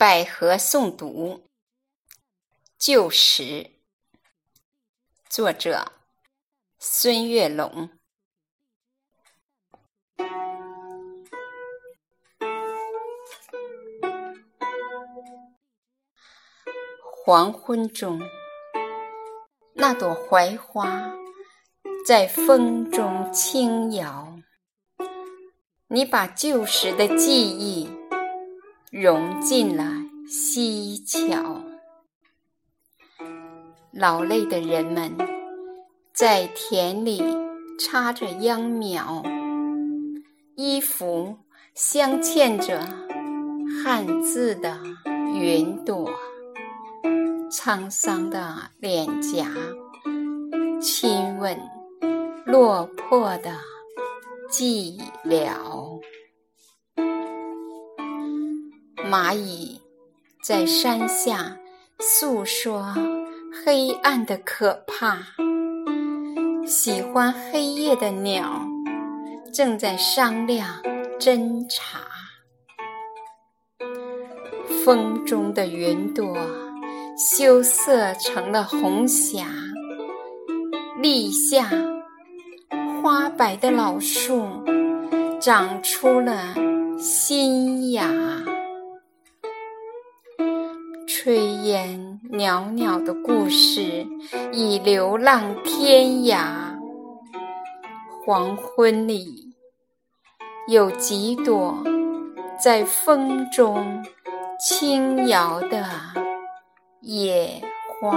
百合诵读，旧时，作者孙月龙。黄昏中，那朵槐花在风中轻摇，你把旧时的记忆。融进了溪桥，劳累的人们在田里插着秧苗，衣服镶嵌着汉字的云朵，沧桑的脸颊亲吻落魄的寂寥。蚂蚁在山下诉说黑暗的可怕，喜欢黑夜的鸟正在商量侦查。风中的云朵羞涩成了红霞，立夏花白的老树长出了新炊烟袅袅的故事已流浪天涯。黄昏里，有几朵在风中轻摇的野花。